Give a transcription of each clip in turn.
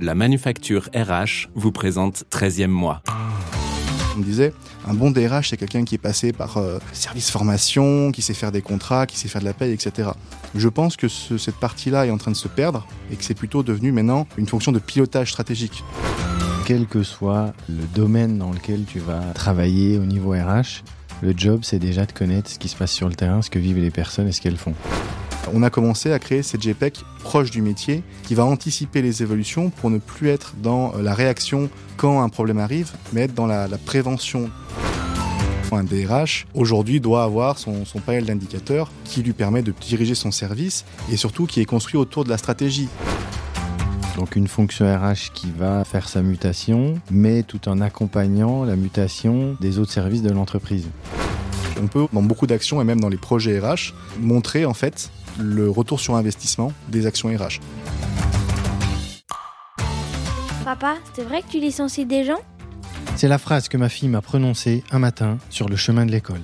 La manufacture RH vous présente 13e mois. On me disait, un bon DRH, c'est quelqu'un qui est passé par euh, service formation, qui sait faire des contrats, qui sait faire de la paie, etc. Je pense que ce- cette partie-là est en train de se perdre et que c'est plutôt devenu maintenant une fonction de pilotage stratégique. Quel que soit le domaine dans lequel tu vas travailler au niveau RH, le job, c'est déjà de connaître ce qui se passe sur le terrain, ce que vivent les personnes et ce qu'elles font. On a commencé à créer cette JPEG proche du métier qui va anticiper les évolutions pour ne plus être dans euh, la réaction quand un problème arrive, mais être dans la, la prévention. Un DRH, aujourd'hui, doit avoir son, son panel d'indicateurs qui lui permet de diriger son service et surtout qui est construit autour de la stratégie. Donc une fonction RH qui va faire sa mutation, mais tout en accompagnant la mutation des autres services de l'entreprise. On peut, dans beaucoup d'actions et même dans les projets RH, montrer en fait le retour sur investissement des actions RH. Papa, c'est vrai que tu licencies des gens? C'est la phrase que ma fille m'a prononcée un matin sur le chemin de l'école.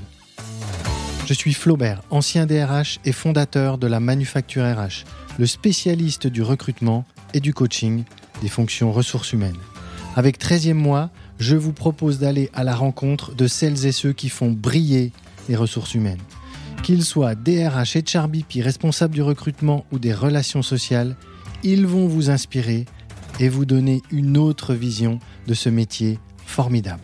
Je suis Flaubert, ancien DRH et fondateur de la Manufacture RH, le spécialiste du recrutement et du coaching des fonctions ressources humaines. Avec 13e mois, je vous propose d'aller à la rencontre de celles et ceux qui font briller les ressources humaines. Qu'ils soient DRH et HRBP, responsables du recrutement ou des relations sociales, ils vont vous inspirer et vous donner une autre vision de ce métier formidable.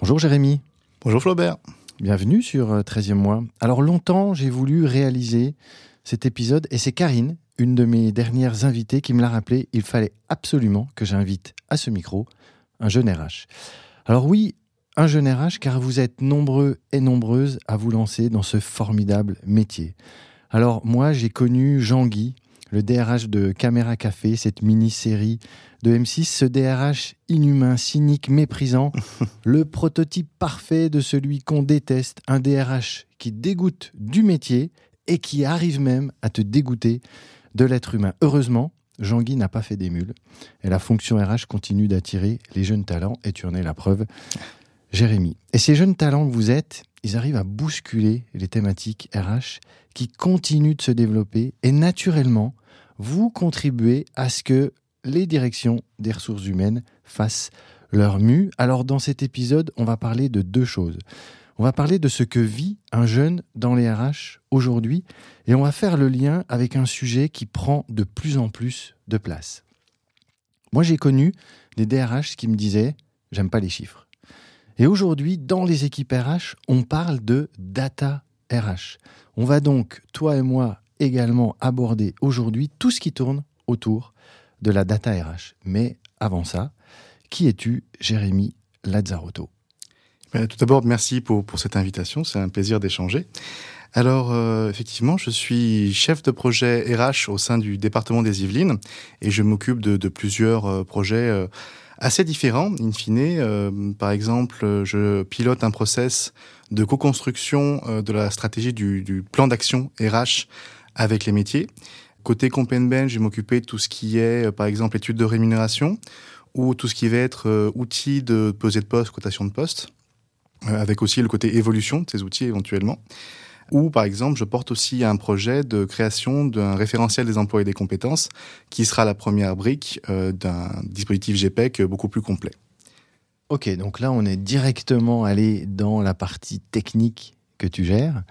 Bonjour Jérémy, Bonjour Flaubert. bienvenue sur euh, 13e mois. Alors longtemps j'ai voulu réaliser cet épisode et c'est Karine, une de mes dernières invitées, qui me l'a rappelé, il fallait absolument que j'invite à ce micro un jeune RH. Alors oui, un jeune RH car vous êtes nombreux et nombreuses à vous lancer dans ce formidable métier. Alors moi j'ai connu Jean-Guy, le DRH de Caméra Café, cette mini-série de M6, ce DRH inhumain, cynique, méprisant, le prototype parfait de celui qu'on déteste, un DRH qui dégoûte du métier et qui arrive même à te dégoûter de l'être humain. Heureusement, Jean-Guy n'a pas fait des mules et la fonction RH continue d'attirer les jeunes talents et tu en es la preuve, Jérémy. Et ces jeunes talents que vous êtes, ils arrivent à bousculer les thématiques RH qui continuent de se développer et naturellement, vous contribuez à ce que les directions des ressources humaines fassent leur mue. Alors dans cet épisode, on va parler de deux choses. On va parler de ce que vit un jeune dans les RH aujourd'hui et on va faire le lien avec un sujet qui prend de plus en plus de place. Moi, j'ai connu des DRH qui me disaient J'aime pas les chiffres. Et aujourd'hui, dans les équipes RH, on parle de data RH. On va donc, toi et moi, également aborder aujourd'hui tout ce qui tourne autour de la data RH. Mais avant ça, qui es-tu, Jérémy Lazzarotto? Ben, tout d'abord, merci pour, cette invitation. C'est un plaisir d'échanger. Alors, euh, effectivement, je suis chef de projet RH au sein du département des Yvelines et je m'occupe de, de plusieurs euh, projets euh, assez différents, in fine. Euh, par exemple, je pilote un process de co-construction euh, de la stratégie du, du plan d'action RH avec les métiers. Côté Compenben, je vais m'occuper de tout ce qui est, euh, par exemple, études de rémunération ou tout ce qui va être euh, outils de pesée de poste, cotation de poste, avec aussi le côté évolution de ces outils éventuellement. Ou par exemple, je porte aussi un projet de création d'un référentiel des emplois et des compétences qui sera la première brique euh, d'un dispositif GPEC beaucoup plus complet. Ok, donc là, on est directement allé dans la partie technique que tu gères.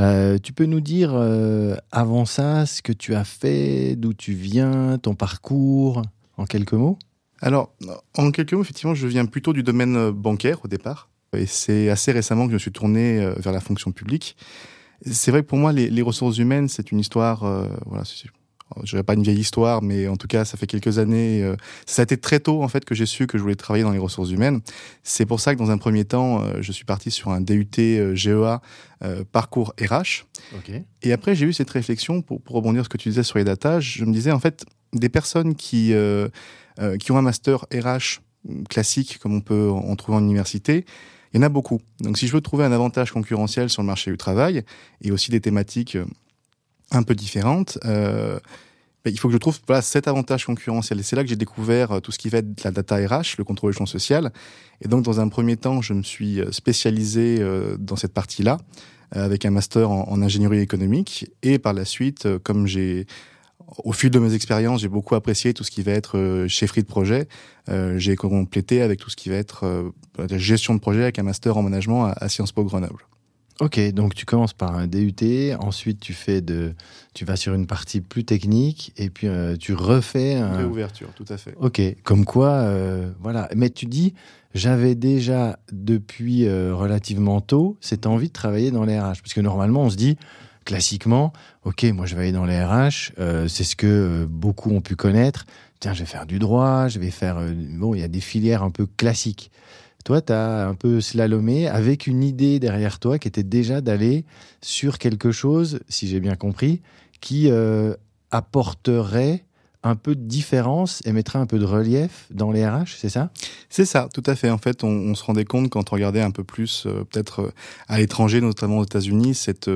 Euh, tu peux nous dire euh, avant ça ce que tu as fait, d'où tu viens, ton parcours, en quelques mots? Alors, en quelques mots, effectivement, je viens plutôt du domaine bancaire au départ. Et c'est assez récemment que je me suis tourné vers la fonction publique. C'est vrai que pour moi, les, les ressources humaines, c'est une histoire, euh, voilà, c'est- je dirais pas une vieille histoire, mais en tout cas, ça fait quelques années. euh, ça a été très tôt en fait que j'ai su que je voulais travailler dans les ressources humaines. C'est pour ça que dans un premier temps, euh, je suis parti sur un DUT euh, GEA euh, parcours RH. Ok. Et après, j'ai eu cette réflexion pour, pour rebondir sur ce que tu disais sur les data. Je me disais en fait des personnes qui euh, euh, qui ont un master RH classique comme on peut en trouver en université. Il y en a beaucoup. Donc, si je veux trouver un avantage concurrentiel sur le marché du travail et aussi des thématiques euh, un peu différentes, euh, il faut que je trouve voilà, cet avantage concurrentiel. Et c'est là que j'ai découvert euh, tout ce qui va être la data RH, le contrôle champ social. Et donc, dans un premier temps, je me suis euh, spécialisé dans cette partie-là, avec un master en, ingénierie économique. Et par la suite, comme j'ai, au fil de mes expériences, j'ai beaucoup apprécié tout ce qui va être chefferie de projet. j'ai complété avec tout ce qui va être gestion de projet avec un master en management à Sciences Po Grenoble. Ok, donc tu commences par un DUT, ensuite tu fais de, tu vas sur une partie plus technique et puis euh, tu refais un... réouverture, tout à fait. Ok, comme quoi, euh, voilà. Mais tu dis, j'avais déjà depuis euh, relativement tôt cette envie de travailler dans les RH, parce que normalement on se dit classiquement, ok, moi je vais aller dans les RH, c'est ce que beaucoup ont pu connaître. Tiens, je vais faire du droit, je vais faire, bon, il y a des filières un peu classiques. Toi, tu as un peu slalomé avec une idée derrière toi qui était déjà d'aller sur quelque chose, si j'ai bien compris, qui euh, apporterait un peu de différence et mettrait un peu de relief dans les RH, c'est ça? C'est ça, tout à fait. En fait, on, se rendait compte quand on regardait un peu plus, euh, peut-être euh, à l'étranger, notamment aux États-Unis, cette,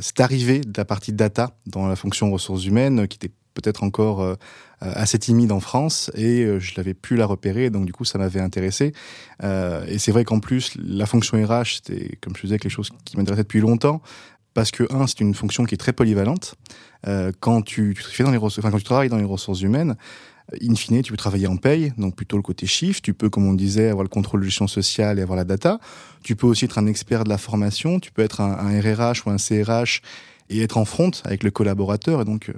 cette arrivée de la partie data dans la fonction ressources humaines qui était peut-être encore euh, assez timide en France et euh, je l'avais pu la repérer donc du coup ça m'avait intéressé. Euh, et c'est vrai qu'en plus la fonction RH c'était comme je disais quelque chose qui m'intéressait depuis longtemps parce que un c'est une fonction qui est très polyvalente quand tu, tu fais dans les enfin, quand tu travailles dans les ressources humaines in fine, tu peux travailler en paye, donc plutôt le côté chiffre. Tu peux, comme on disait, avoir le contrôle de gestion sociale et avoir la data. Tu peux aussi être un expert de la formation. Tu peux être un, un RRH ou un CRH et être en front avec le collaborateur et donc euh,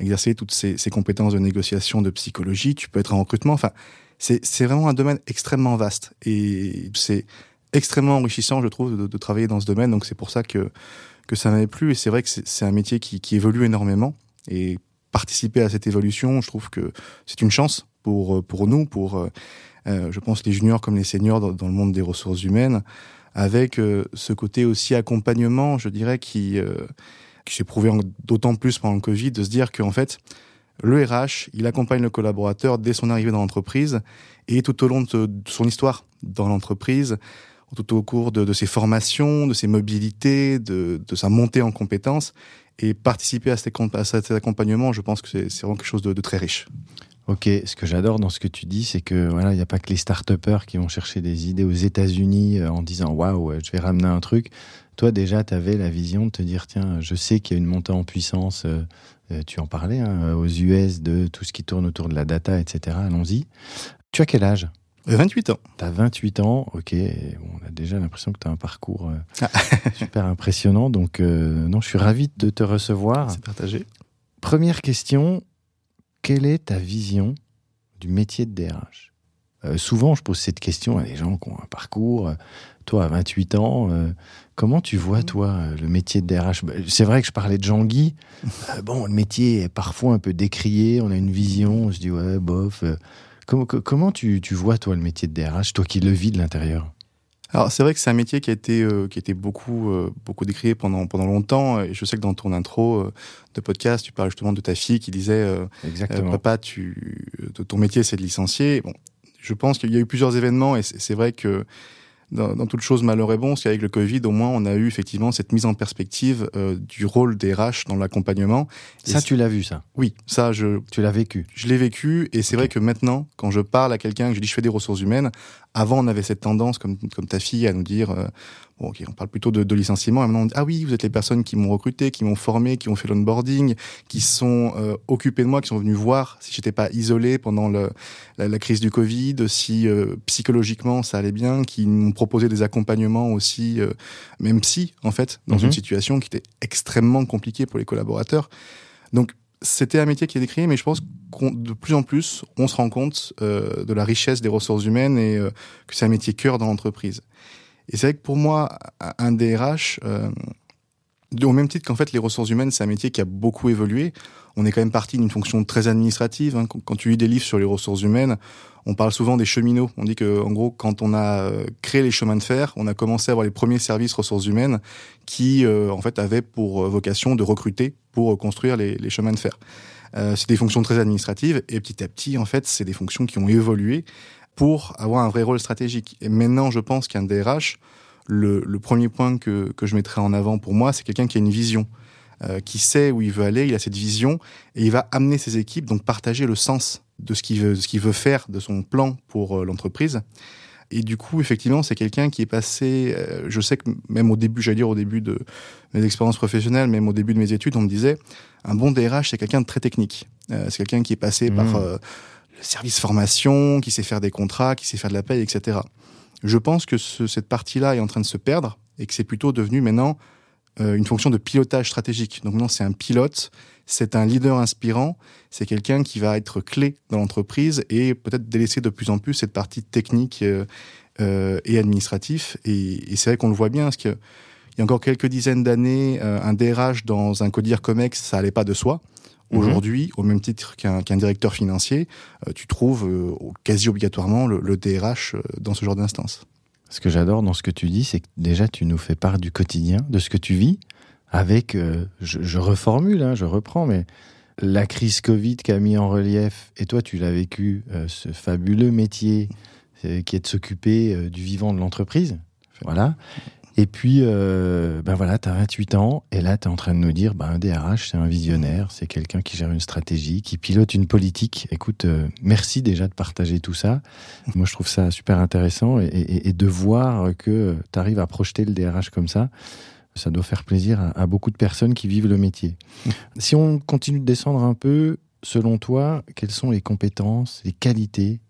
exercer toutes ces, ces, compétences de négociation, de psychologie. Tu peux être en recrutement. Enfin, c'est vraiment un domaine extrêmement vaste et c'est extrêmement enrichissant, je trouve, de, de, travailler dans ce domaine. Donc c'est pour ça que que ça m'avait plu et c'est vrai que c'est un métier qui, évolue énormément. Et participer à cette évolution, je trouve que c'est une chance pour pour nous, pour euh, euh je pense les juniors comme les seniors dans, le monde des ressources humaines, avec euh, ce côté aussi accompagnement, je dirais, qui s'est prouvé d'autant plus pendant le Covid, de se dire qu'en fait, le RH, il accompagne le collaborateur dès son arrivée dans l'entreprise et tout au long de, son histoire dans l'entreprise, tout au cours de, ses formations, de ses mobilités, de, sa montée en compétences. Et participer à, cet accompagnement, je pense que c'est vraiment quelque chose de, très riche. Ok, ce que j'adore dans ce que tu dis, c'est que voilà, il n'y a pas que les start-upers qui vont chercher des idées aux États-Unis euh, en disant waouh, je vais ramener un truc. Toi, déjà, tu avais la vision de te dire tiens, je sais qu'il y a une montée en puissance, euh, euh, tu en parlais, hein, aux US, de tout ce qui tourne autour de la data, etc. Allons-y. Tu as quel âge? 28 ans. Tu as 28 ans, ok. on a déjà l'impression que tu as un parcours ah. super impressionnant. Donc, non, je suis ravi de te recevoir. C'est partagé. Première question quelle est ta vision du métier de DRH Souvent, je pose cette question à des gens qui ont un parcours toi, à 28 ans, euh, comment tu vois, toi, euh, le métier de DRH bah, C'est vrai que je parlais de Jean-Guy. Euh, bon, le métier est parfois un peu décrié, on a une vision, on se dit, ouais, bof. Comment, comment tu, tu, vois, toi, le métier de DRH, toi qui le vis de l'intérieur? Alors c'est vrai que c'est un métier qui a été qui a été beaucoup beaucoup décrié pendant pendant longtemps et je sais que dans ton intro de podcast tu parles justement de ta fille qui disait Exactement. papa tu ton métier c'est de licencier bon je pense qu'il y a eu plusieurs événements et c'est vrai que dans, dans toute chose malheur et bon, c'est qu'avec le Covid, au moins, on a eu effectivement cette mise en perspective euh, du rôle des RH dans l'accompagnement. Ça, tu l'as vu, ça? Oui, ça, je... Tu l'as vécu? Je l'ai vécu, et c'est vrai que maintenant, quand je parle à quelqu'un, que je dis je fais des ressources humaines, avant, on avait cette tendance, comme, comme ta fille, à nous dire, euh, bon, on parle plutôt de, de licenciement, et maintenant, on dit, ah oui, vous êtes les personnes qui m'ont recruté, qui m'ont formé, qui ont fait l'onboarding, qui sont euh, occupées de moi, qui sont venus voir si j'étais pas isolé pendant le, la, la, crise du Covid, si euh, psychologiquement ça allait bien, qui m'ont proposé des accompagnements aussi, euh, même si, en fait, dans une mhm. situation qui était extrêmement compliquée pour les collaborateurs. Donc, c'était un métier qui est décrié, mais je pense qu'on de plus en plus, on se rend compte euh, de la richesse des ressources humaines et euh, que c'est un métier cœur dans l'entreprise. Et c'est vrai que pour moi, un DRH, euh, au même titre qu'en fait les ressources humaines, c'est un métier qui a beaucoup évolué. On est quand même parti d'une fonction très administrative. Hein. Quand tu lis des livres sur les ressources humaines, on parle souvent des cheminots. On dit que, en gros, quand on a euh, créé les chemins de fer, on a commencé à avoir les premiers services ressources humaines qui, euh, en fait, avaient pour euh, vocation de recruter pour construire les, chemins de fer. C'est des fonctions très administratives et petit à petit, en fait, c'est des fonctions qui ont évolué pour avoir un vrai rôle stratégique. Et maintenant, je pense qu'un DRH, le, le, premier point que, que je mettrais en avant pour moi, c'est quelqu'un qui a une vision. euh, qui sait où il veut aller, il a cette vision et il va amener ses équipes, donc partager le sens de ce qu'il veut, ce qu'il veut faire, de son plan pour euh, l'entreprise. Et du coup, effectivement, c'est quelqu'un qui est passé. euh, je sais que même au début, j'allais dire au début de mes expériences professionnelles, même au début de mes études, on me disait un bon DRH, c'est quelqu'un de très technique. Euh, c'est quelqu'un qui est passé Mmh. par euh, le service formation, qui sait faire des contrats, qui sait faire de la paye, etc. Je pense que ce- cette partie-là est en train de se perdre et que c'est plutôt devenu maintenant euh, une fonction de pilotage stratégique. Donc maintenant, c'est un pilote, c'est un leader inspirant, c'est quelqu'un qui va être clé dans l'entreprise et peut-être délaisser de plus en plus cette partie technique euh, euh, et administratif. Et, et c'est vrai qu'on le voit bien, parce que il y a encore quelques dizaines d'années, euh, un DRH dans un codir Comex, ça allait pas de soi. Mhm. Aujourd'hui, au même titre qu'un directeur financier, euh, tu trouves euh, quasi obligatoirement le, le DRH dans ce genre d'instance. Ce que j'adore dans ce que tu dis, c'est que déjà tu nous fais part du quotidien, de ce que tu vis, avec, euh, je, je reformule, hein, je reprends, mais la crise Covid qui a mis en relief, et toi tu l'as vécu, ce fabuleux métier qui est de s'occuper du vivant de l'entreprise. Voilà. Et puis, euh, ben voilà, tu as 28 ans, et là, tu es en train de nous dire, ben, un DRH, c'est un visionnaire, c'est quelqu'un qui gère une stratégie, qui pilote une politique. Écoute, euh, merci déjà de partager tout ça. Moi, je trouve ça super intéressant, et, et- et de voir que tu arrives à projeter le DRH comme ça, ça doit faire plaisir à, à beaucoup de personnes qui vivent le métier. Si on continue de descendre un peu, selon toi, quelles sont les compétences, les qualités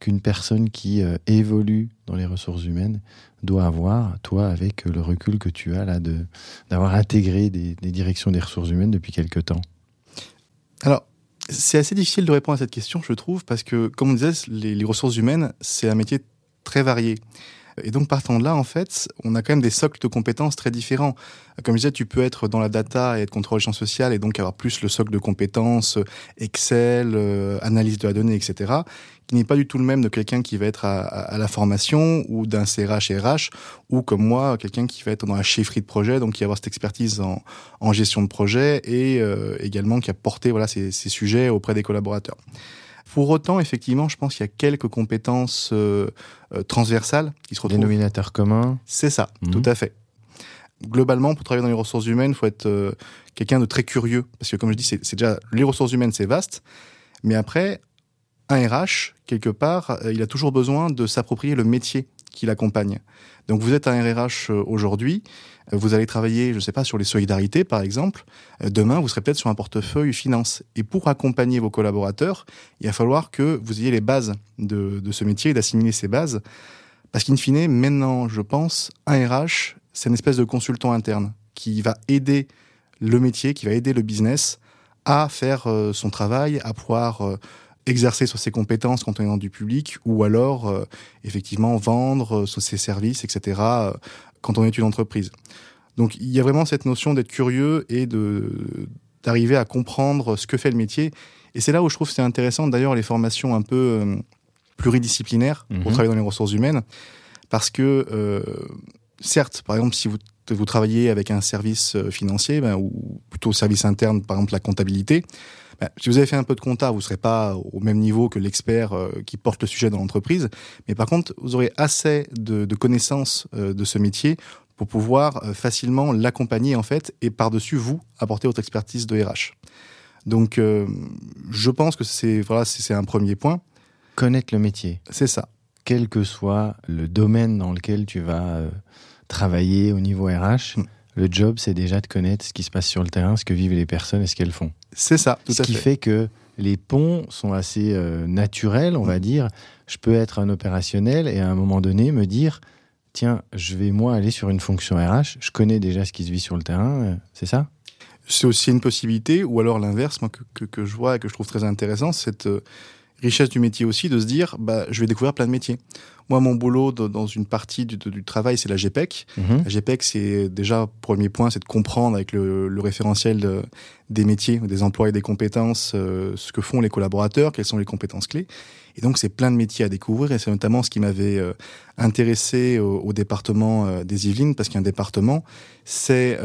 qu'une personne qui euh, évolue dans les ressources humaines doit avoir, toi, avec euh, le recul que tu as là de d'avoir intégré des, directions des ressources humaines depuis quelque temps? Alors, c'est assez difficile de répondre à cette question, je trouve, parce que, comme on disait, les, ressources humaines, c'est un métier très varié. Et donc, partant de là, en fait, on a quand même des socles de compétences très différents. Comme je disais, tu peux être dans la data et être contrôle champ social et donc avoir plus le socle de compétences euh, Excel, analyse de la donnée, etc., qui n'est pas du tout le même de quelqu'un qui va être à, à- à la formation ou d'un CRH RH, ou comme moi, quelqu'un qui va être dans la chefferie de projet, donc qui va avoir cette expertise en, en gestion de projet et euh, également qui a porté voilà, ces, ces sujets auprès des collaborateurs. Pour autant, effectivement, je pense qu'il y a quelques compétences euh, euh, transversales qui se retrouvent. Dénominateur commun C'est ça, Mhm. tout à fait. Globalement, pour travailler dans les ressources humaines, il faut être euh, quelqu'un de très curieux. Parce que, comme je dis, c'est déjà les ressources humaines, c'est vaste. Mais après, un RH, quelque part, euh, il a toujours besoin de s'approprier le métier qui l'accompagne. Donc, vous êtes un RH euh, aujourd'hui, euh, vous allez travailler, je ne sais pas, sur les solidarités, par exemple. Demain, vous serez peut-être sur un portefeuille finance. Et pour accompagner vos collaborateurs, il va falloir que vous ayez les bases de, de ce métier et d'assimiler ces bases. Parce qu'in fine, maintenant, je pense, un RH, c'est une espèce de consultant interne qui va aider le métier, qui va aider le business à faire son travail, à pouvoir exercer sur ses compétences quand on est dans du public, ou alors euh, effectivement vendre euh, sur ses services, etc. euh, quand on est une entreprise. Donc il y a vraiment cette notion d'être curieux et de d'arriver à comprendre ce que fait le métier. Et c'est là où je trouve que c'est intéressant d'ailleurs les formations un peu euh, pluridisciplinaires pour Mhm. travailler dans les ressources humaines, parce que euh, certes, par exemple, si vous vous travaillez avec un service financier, ben, ou plutôt service interne, par exemple la comptabilité, ben, si vous avez fait un peu de compta, vous ne serez pas au même niveau que l'expert euh, qui porte le sujet dans l'entreprise. Mais par contre, vous aurez assez de, de connaissances euh, de ce métier pour pouvoir euh, facilement l'accompagner en fait et par-dessus vous apporter votre expertise de RH. Donc, euh, je pense que c'est voilà, c'est un premier point. Connaître le métier, C'est ça. quel que soit le domaine dans lequel tu vas euh, travailler au niveau RH, Mm. Le job, c'est déjà de connaître ce qui se passe sur le terrain, ce que vivent les personnes et ce qu'elles font. C'est ça, tout ce à qui fait. fait que les ponts sont assez euh, naturels, on va Mm. dire. Je peux être un opérationnel et à un moment donné me dire tiens, je vais moi aller sur une fonction RH, je connais déjà ce qui se vit sur le terrain, euh, c'est ça? C'est aussi une possibilité, ou alors l'inverse, moi, que, que, que je vois et que je trouve très intéressant, cette euh, richesse du métier aussi, de se dire, bah, je vais découvrir plein de métiers. Moi, mon boulot de- dans une partie du, du travail, c'est la GPEC. Mhm. La GPEC, c'est déjà, premier point, c'est de comprendre avec le, le référentiel de- des métiers, des emplois et des compétences, euh, ce que font les collaborateurs, quelles sont les compétences clés. Et donc, c'est plein de métiers à découvrir, et c'est notamment ce qui m'avait euh, intéressé au, au département euh, des Yvelines, parce qu'un département, c'est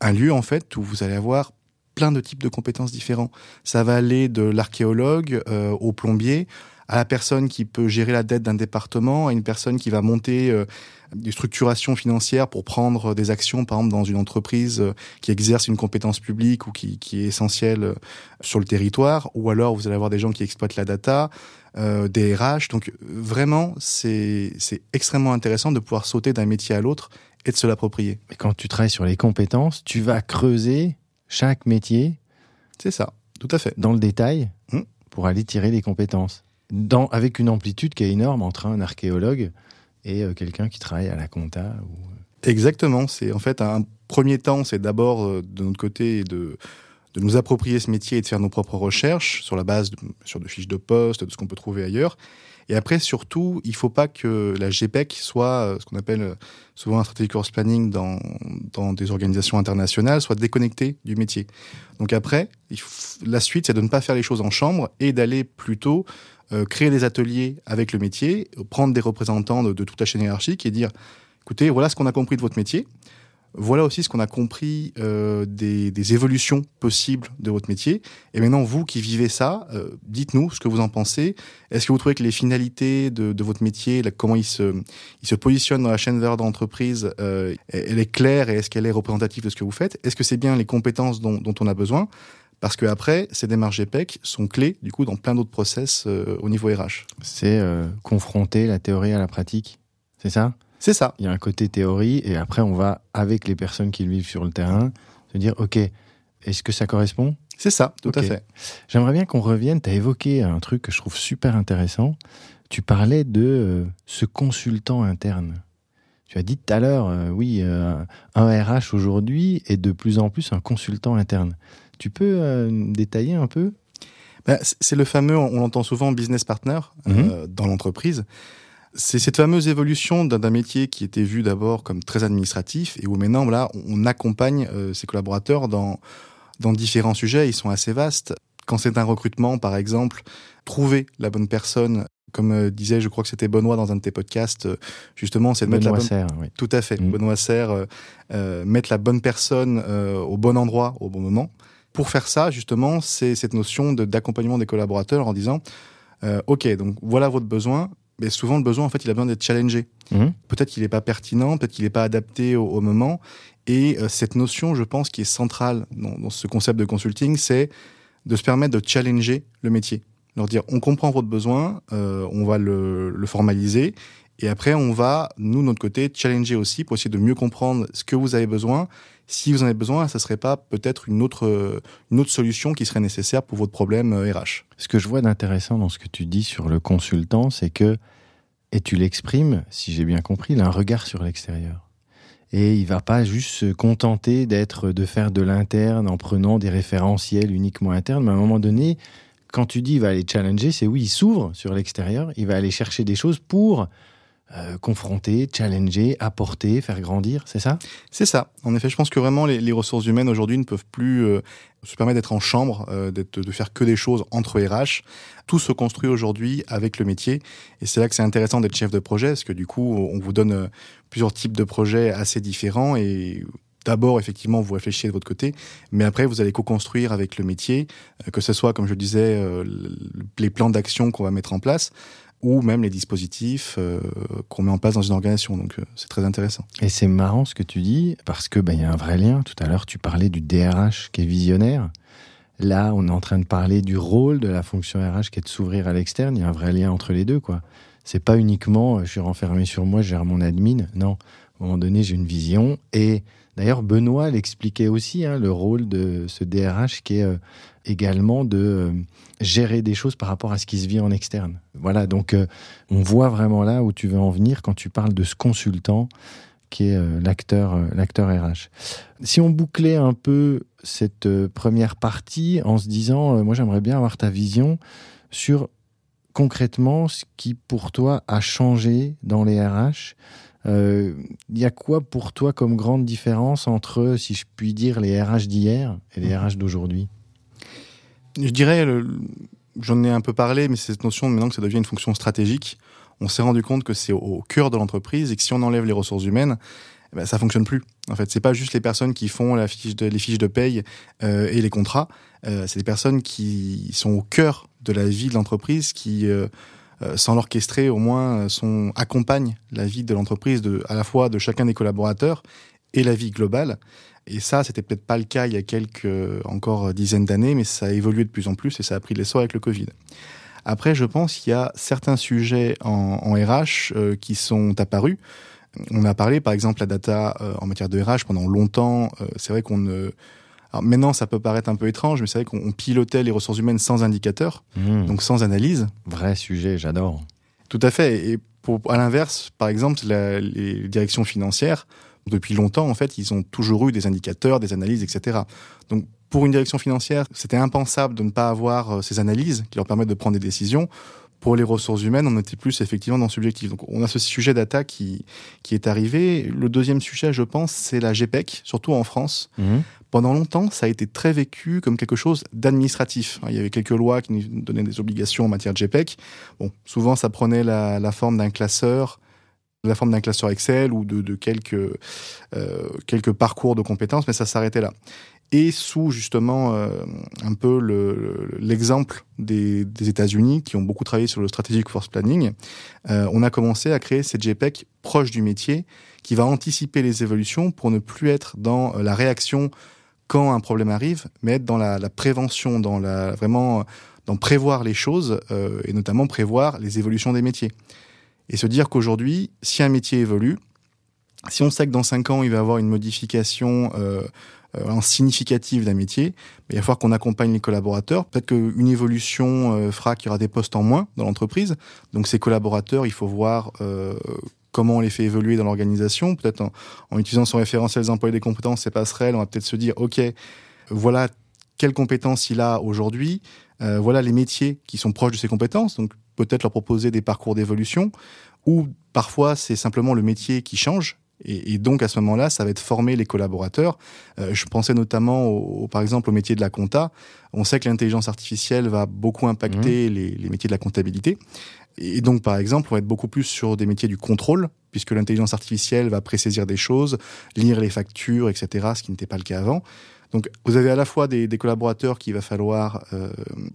un lieu, en fait, où vous allez avoir plein de types de compétences différents. Ça va aller de l'archéologue euh, au plombier, à la personne qui peut gérer la dette d'un département, à une personne qui va monter euh, des structurations financières pour prendre des actions, par exemple, dans une entreprise euh, qui exerce une compétence publique ou qui, est essentielle sur le territoire, ou alors vous allez avoir des gens qui exploitent la data, des RH. Donc vraiment, c'est extrêmement intéressant de pouvoir sauter d'un métier à l'autre et de se l'approprier. Mais quand tu travailles sur les compétences, tu vas creuser chaque métier. C'est ça, tout à fait. Dans le détail, mmh. pour aller tirer les compétences. Dans, avec une amplitude qui est énorme entre un archéologue et euh, quelqu'un qui travaille à la compta. Ou... Exactement. C'est en fait un premier temps, c'est d'abord euh, de notre côté de de nous approprier ce métier et de faire nos propres recherches sur la base de, sur de fiches de poste, de ce qu'on peut trouver ailleurs. Et après, surtout, il ne faut pas que la GPEC soit euh, ce qu'on appelle souvent un strategic course planning dans, dans des organisations internationales, soit déconnectée du métier. Donc après, il faut, la suite, c'est de ne pas faire les choses en chambre et d'aller plutôt euh, créer des ateliers avec le métier, prendre des représentants de, de toute la chaîne hiérarchique et dire, écoutez, voilà ce qu'on a compris de votre métier. Voilà aussi ce qu'on a compris euh, des, évolutions possibles de votre métier. Et maintenant, vous qui vivez ça, euh, dites-nous ce que vous en pensez. Est-ce que vous trouvez que les finalités de, votre métier, comment il se, il positionne dans la chaîne verte d'entreprise, euh, elle est claire et est-ce qu'elle est représentative de ce que vous faites? Est-ce que c'est bien les compétences dont, on a besoin? Parce que après, ces démarches GPEC sont clés du coup dans plein d'autres process au niveau RH. C'est confronter la théorie à la pratique, c'est ça? C'est ça. Il y a un côté théorie et après on va avec les personnes qui le vivent sur le terrain se dire ok, est-ce que ça correspond? C'est ça, tout à fait. J'aimerais bien qu'on revienne. Tu as évoqué un truc que je trouve super intéressant. Tu parlais de euh, ce consultant interne. Tu as dit tout à l'heure, euh, oui, euh, un RH aujourd'hui est de plus en plus un consultant interne. Tu peux détailler un peu? C- c'est le fameux, on l'entend souvent, business partner euh, dans l'entreprise. C'est cette fameuse évolution d'un métier qui était vu d'abord comme très administratif et où maintenant, là, on accompagne euh, ses collaborateurs dans, dans différents sujets. Ils sont assez vastes. Quand c'est un recrutement, par exemple, trouver la bonne personne, comme euh, disait, je crois que c'était Benoît dans un de tes podcasts, euh, justement, c'est de mettre la Benoît bonne Serre, oui. tout à fait. Mm. Benoît Serre, euh, mettre la bonne personne euh, au bon endroit, au bon moment. Pour faire ça, justement, c'est cette notion de- d'accompagnement des collaborateurs en disant, euh, OK, donc voilà votre besoin, mais souvent le besoin, en fait, il a besoin d'être challengé. Mhm. Peut-être qu'il n'est pas pertinent, peut-être qu'il n'est pas adapté au, au moment. Et euh, cette notion, je pense, qui est centrale dans, dans ce concept de consulting, c'est de se permettre de challenger le métier. Leur dire, on comprend votre besoin, euh, on va le, le formaliser, et après, on va, nous, de notre côté, challenger aussi pour essayer de mieux comprendre ce que vous avez besoin. Si vous en avez besoin, ça serait pas peut-être une autre, euh, une autre solution qui serait nécessaire pour votre problème euh, RH. Ce que je vois d'intéressant dans ce que tu dis sur le consultant, c'est que, et tu l'exprimes, si j'ai bien compris, il a un regard sur l'extérieur. Et il va pas juste se contenter d'être, de faire de l'interne en prenant des référentiels uniquement internes, mais à un moment donné, quand tu dis il va aller challenger, c'est oui, il s'ouvre sur l'extérieur, il va aller chercher des choses pour euh, confronter, challenger, apporter, faire grandir, c'est ça? C'est ça. En effet, je pense que vraiment les, ressources humaines aujourd'hui ne peuvent plus euh, se permettre d'être en chambre, euh, de faire que des choses entre RH. Tout se construit aujourd'hui avec le métier. Et c'est là que c'est intéressant d'être chef de projet, parce que du coup, on vous donne euh, plusieurs types de projets assez différents. Et d'abord, effectivement, vous réfléchissez de votre côté, mais après, vous allez co-construire avec le métier, euh, que ce soit, comme je le disais, euh, le- les plans d'action qu'on va mettre en place, ou même les dispositifs euh, qu'on met en place dans une organisation. Donc, euh, c'est très intéressant. Et c'est marrant ce que tu dis, parce que ben, il y a un vrai lien. Tout à l'heure, tu parlais du DRH qui est visionnaire. Là, on est en train de parler du rôle de la fonction RH qui est de s'ouvrir à l'externe. Il y a un vrai lien entre les deux, quoi. C'est pas uniquement euh, je suis renfermé sur moi, je gère mon admin. Non, à un moment donné, j'ai une vision. Et d'ailleurs, Benoît l'expliquait aussi, hein, le rôle de ce DRH qui est également de euh, gérer des choses par rapport à ce qui se vit en externe. Voilà, donc euh, on voit vraiment là où tu veux en venir quand tu parles de ce consultant qui est euh, l'acteur l'acteur RH. Si on bouclait un peu cette première partie en se disant, moi j'aimerais bien avoir ta vision sur concrètement ce qui pour toi a changé dans les RH. Il y a quoi pour toi comme grande différence entre, si je puis dire, les RH d'hier et les RH d'aujourd'hui? Je dirais, j'en ai un peu parlé, mais cette notion maintenant que ça devient une fonction stratégique. On s'est rendu compte que c'est au, cœur de l'entreprise et que si on enlève les ressources humaines, eh ben, ça fonctionne plus. En fait, c'est pas juste les personnes qui font les fiches de paye euh, et les contrats. Euh, c'est des personnes qui sont au cœur de la vie de l'entreprise, qui euh, sans l'orchestrer, au moins, son, accompagne la vie de l'entreprise, à la fois de chacun des collaborateurs et la vie globale. Et ça, c'était peut-être pas le cas il y a quelques encore dizaines d'années, mais ça a évolué de plus en plus et ça a pris de l'essor avec le Covid. Après, je pense qu'il y a certains sujets en, en RH euh, qui sont apparus. On a parlé, par exemple, la data euh, en matière de RH pendant longtemps. Euh, c'est vrai qu'on ne alors maintenant, ça peut paraître un peu étrange, mais c'est vrai qu'on pilotait les ressources humaines sans indicateur, mmh. donc sans analyse. Vrai sujet, j'adore. Tout à fait. Et pour, à l'inverse, par exemple, la, les directions financières, depuis longtemps, en fait, ils ont toujours eu des indicateurs, des analyses, etc. Donc, pour une direction financière, c'était impensable de ne pas avoir euh, ces analyses qui leur permettent de prendre des décisions. Pour les ressources humaines, on était plus effectivement dans le subjectif. Donc, on a ce sujet data qui, qui est arrivé. Le deuxième sujet, je pense, c'est la GPEC, surtout en France. Mmh. Pendant longtemps, ça a été très vécu comme quelque chose d'administratif. Il y avait quelques lois qui nous donnaient des obligations en matière de GPEC. Bon, souvent, ça prenait la, la forme d'un classeur la forme d'un classeur Excel ou de, quelques, euh, quelques parcours de compétences, mais ça s'arrêtait là et sous justement euh, un peu l'exemple le, des, États-Unis qui ont beaucoup travaillé sur le strategic force planning, euh, on a commencé à créer cette GPEC proche du métier qui va anticiper les évolutions pour ne plus être dans la réaction quand un problème arrive, mais être dans la, prévention, dans la vraiment dans prévoir les choses et notamment prévoir les évolutions des métiers. Et se dire qu'aujourd'hui, si un métier évolue, si on sait que dans cinq ans il va y avoir une modification euh, euh, significative d'un métier, il va falloir qu'on accompagne les collaborateurs. Peut-être qu'une évolution euh, fera qu'il y aura des postes en moins dans l'entreprise. Donc ces collaborateurs, il faut voir euh, comment on les fait évoluer dans l'organisation. Peut-être en, en, utilisant son référentiel des employés des compétences, ces passerelles, on va peut-être se dire, OK, voilà quelles compétences il a aujourd'hui, euh, voilà les métiers qui sont proches de ses compétences, donc peut-être leur proposer des parcours d'évolution, ou parfois c'est simplement le métier qui change, et, et, donc à ce moment-là, ça va être former les collaborateurs. Euh, je pensais notamment, au, par exemple, au métier de la compta. On sait que l'intelligence artificielle va beaucoup impacter mmh. les, les, métiers de la comptabilité. Et donc, par exemple, on va être beaucoup plus sur des métiers du contrôle, puisque l'intelligence artificielle va présaisir des choses, lire les factures, etc., ce qui n'était pas le cas avant. Donc, vous avez à la fois des, des collaborateurs qu'il va falloir euh,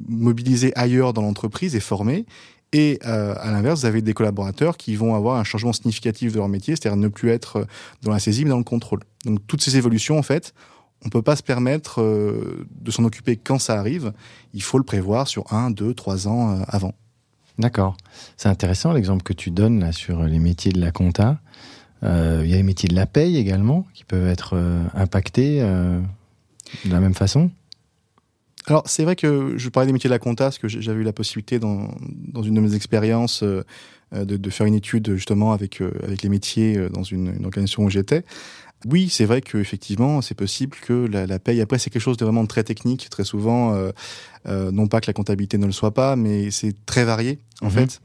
mobiliser ailleurs dans l'entreprise et former, et euh, à l'inverse, vous avez des collaborateurs qui vont avoir un changement significatif de leur métier, c'est-à-dire ne plus être euh, dans la saisie, mais dans le contrôle. Donc toutes ces évolutions, en fait, on ne peut pas se permettre euh, de s'en occuper quand ça arrive. Il faut le prévoir sur un, deux, trois ans avant. D'accord. C'est intéressant l'exemple que tu donnes sur les métiers de la compta. Il y a les métiers de la paye également qui peuvent être impactés de la même façon. Alors, c'est vrai que je parlais des métiers de la compta, parce que j'avais eu la possibilité dans, dans une de mes expériences euh, de, de, faire une étude justement avec, euh, avec les métiers euh, dans une, une organisation où j'étais. Oui, c'est vrai qu'effectivement, c'est possible que la, la paye, après, c'est quelque chose de vraiment très technique, très souvent, euh, euh, non pas que la comptabilité ne le soit pas, mais c'est très varié, en mmh. fait.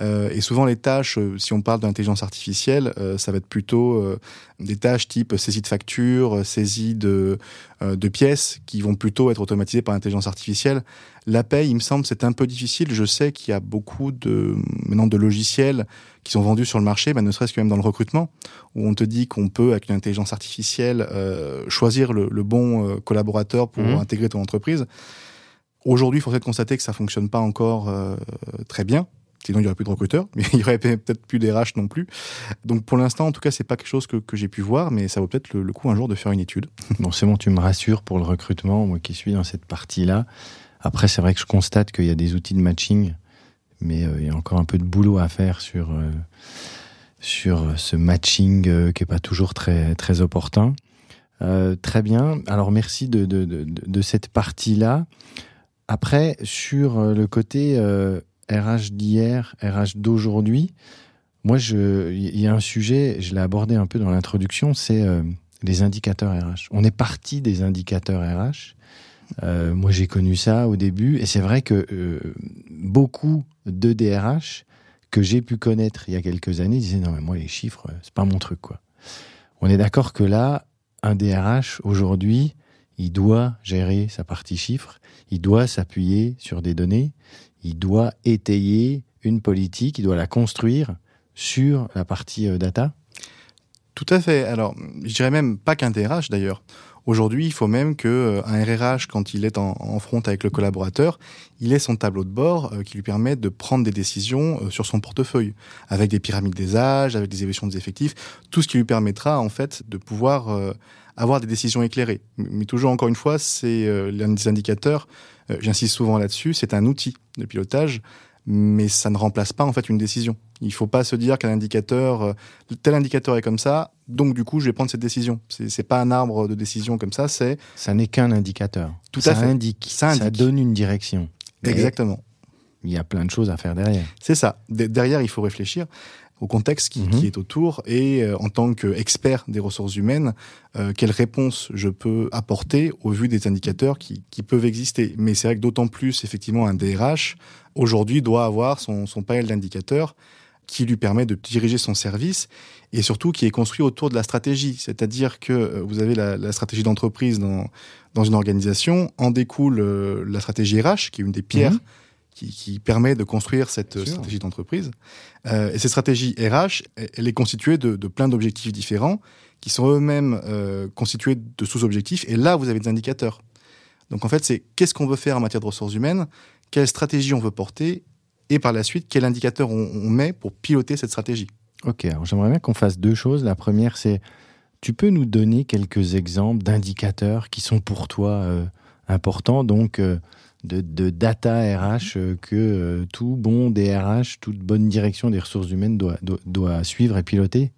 Euh, et souvent, les tâches, euh, si on parle d'intelligence artificielle, euh, ça va être plutôt euh, des tâches type saisie de factures, saisie de, euh, de pièces, qui vont plutôt être automatisées par l'intelligence artificielle. La paye, il me semble, c'est un peu difficile. Je sais qu'il y a beaucoup de, maintenant, de logiciels qui sont vendus sur le marché, bah, ne serait-ce que même dans le recrutement, où on te dit qu'on peut, avec une intelligence artificielle, euh, choisir le, le bon collaborateur pour mmh. intégrer ton entreprise. Aujourd'hui, il faut peut-être constater que ça fonctionne pas encore euh, très bien. Sinon, il n'y aurait plus de recruteurs, mais il n'y aurait peut-être plus d'RH non plus. Donc, pour l'instant, en tout cas, c'est pas quelque chose que, j'ai pu voir, mais ça vaut peut-être le, coup un jour de faire une étude. Bon, c'est bon, tu me rassures pour le recrutement, moi qui suis dans cette partie-là. Après, c'est vrai que je constate qu'il y a des outils de matching, mais euh, il y a encore un peu de boulot à faire sur, euh, sur ce matching euh, qui est pas toujours très, très opportun. Très bien. Alors, merci de, de, de, cette partie-là. Après, sur le côté RH d'hier, RH d'aujourd'hui, moi, il y a un sujet, je l'ai abordé un peu dans l'introduction, c'est euh, les indicateurs RH. On est parti des indicateurs RH. Euh, moi, j'ai connu ça au début, et c'est vrai que euh, beaucoup de DRH que j'ai pu connaître il y a quelques années disaient non mais moi les chiffres, c'est pas mon truc quoi. On est d'accord que là, un DRH aujourd'hui, il doit gérer sa partie chiffres, il doit s'appuyer sur des données, il doit étayer une politique, il doit la construire sur la partie euh, data Tout à fait. Alors, je dirais même pas qu'un DRH d'ailleurs. Aujourd'hui, il faut même que un RRH, quand il est en, front avec le collaborateur, il ait son tableau de bord qui lui permet de prendre des décisions sur son portefeuille, avec des pyramides des âges, avec des évolutions des effectifs, tout ce qui lui permettra en fait de pouvoir avoir des décisions éclairées. Mais toujours, encore une fois, c'est euh, l'un des indicateurs, euh, j'insiste souvent là-dessus, c'est un outil de pilotage, mais ça ne remplace pas en fait une décision. Il ne faut pas se dire qu'un indicateur, euh, tel indicateur est comme ça, donc du coup je vais prendre cette décision. C'est, c'est pas un arbre de décision comme ça, c'est. Ça n'est qu'un indicateur. Tout ça à fait. Indique. Ça, indique. ça donne une direction. Exactement. il y a plein de choses à faire derrière. C'est ça. derrière, il faut réfléchir au contexte qui, qui, mhm. est autour et euh, en tant qu'expert des ressources humaines, euh, quelles réponses je peux apporter au vu des indicateurs qui, qui peuvent exister. Mais c'est vrai que d'autant plus, effectivement, un DRH, aujourd'hui, doit avoir son, son panel d'indicateurs qui lui permet de diriger son service et surtout qui est construit autour de la stratégie. C'est-à-dire que euh, vous avez la, la stratégie d'entreprise dans, dans une organisation, en découle euh, la stratégie RH, qui est une des pierres mmh qui, qui, permet de construire cette stratégie d'entreprise. Euh, et cette stratégie RH, elle est constituée de, de plein d'objectifs différents qui sont eux-mêmes euh, constitués de sous-objectifs. Et là, vous avez des indicateurs. Donc en fait, c'est qu'est-ce qu'on veut faire en matière de ressources humaines, quelle stratégie on veut porter, et par la suite, quel indicateur on, on met pour piloter cette stratégie. Ok, alors j'aimerais bien qu'on fasse deux choses. La première, c'est, tu peux nous donner quelques exemples d'indicateurs qui sont pour toi euh, importants, donc de, de, data RH que euh, tout bon DRH, toute bonne direction des ressources humaines doit, doit, doit suivre et piloter?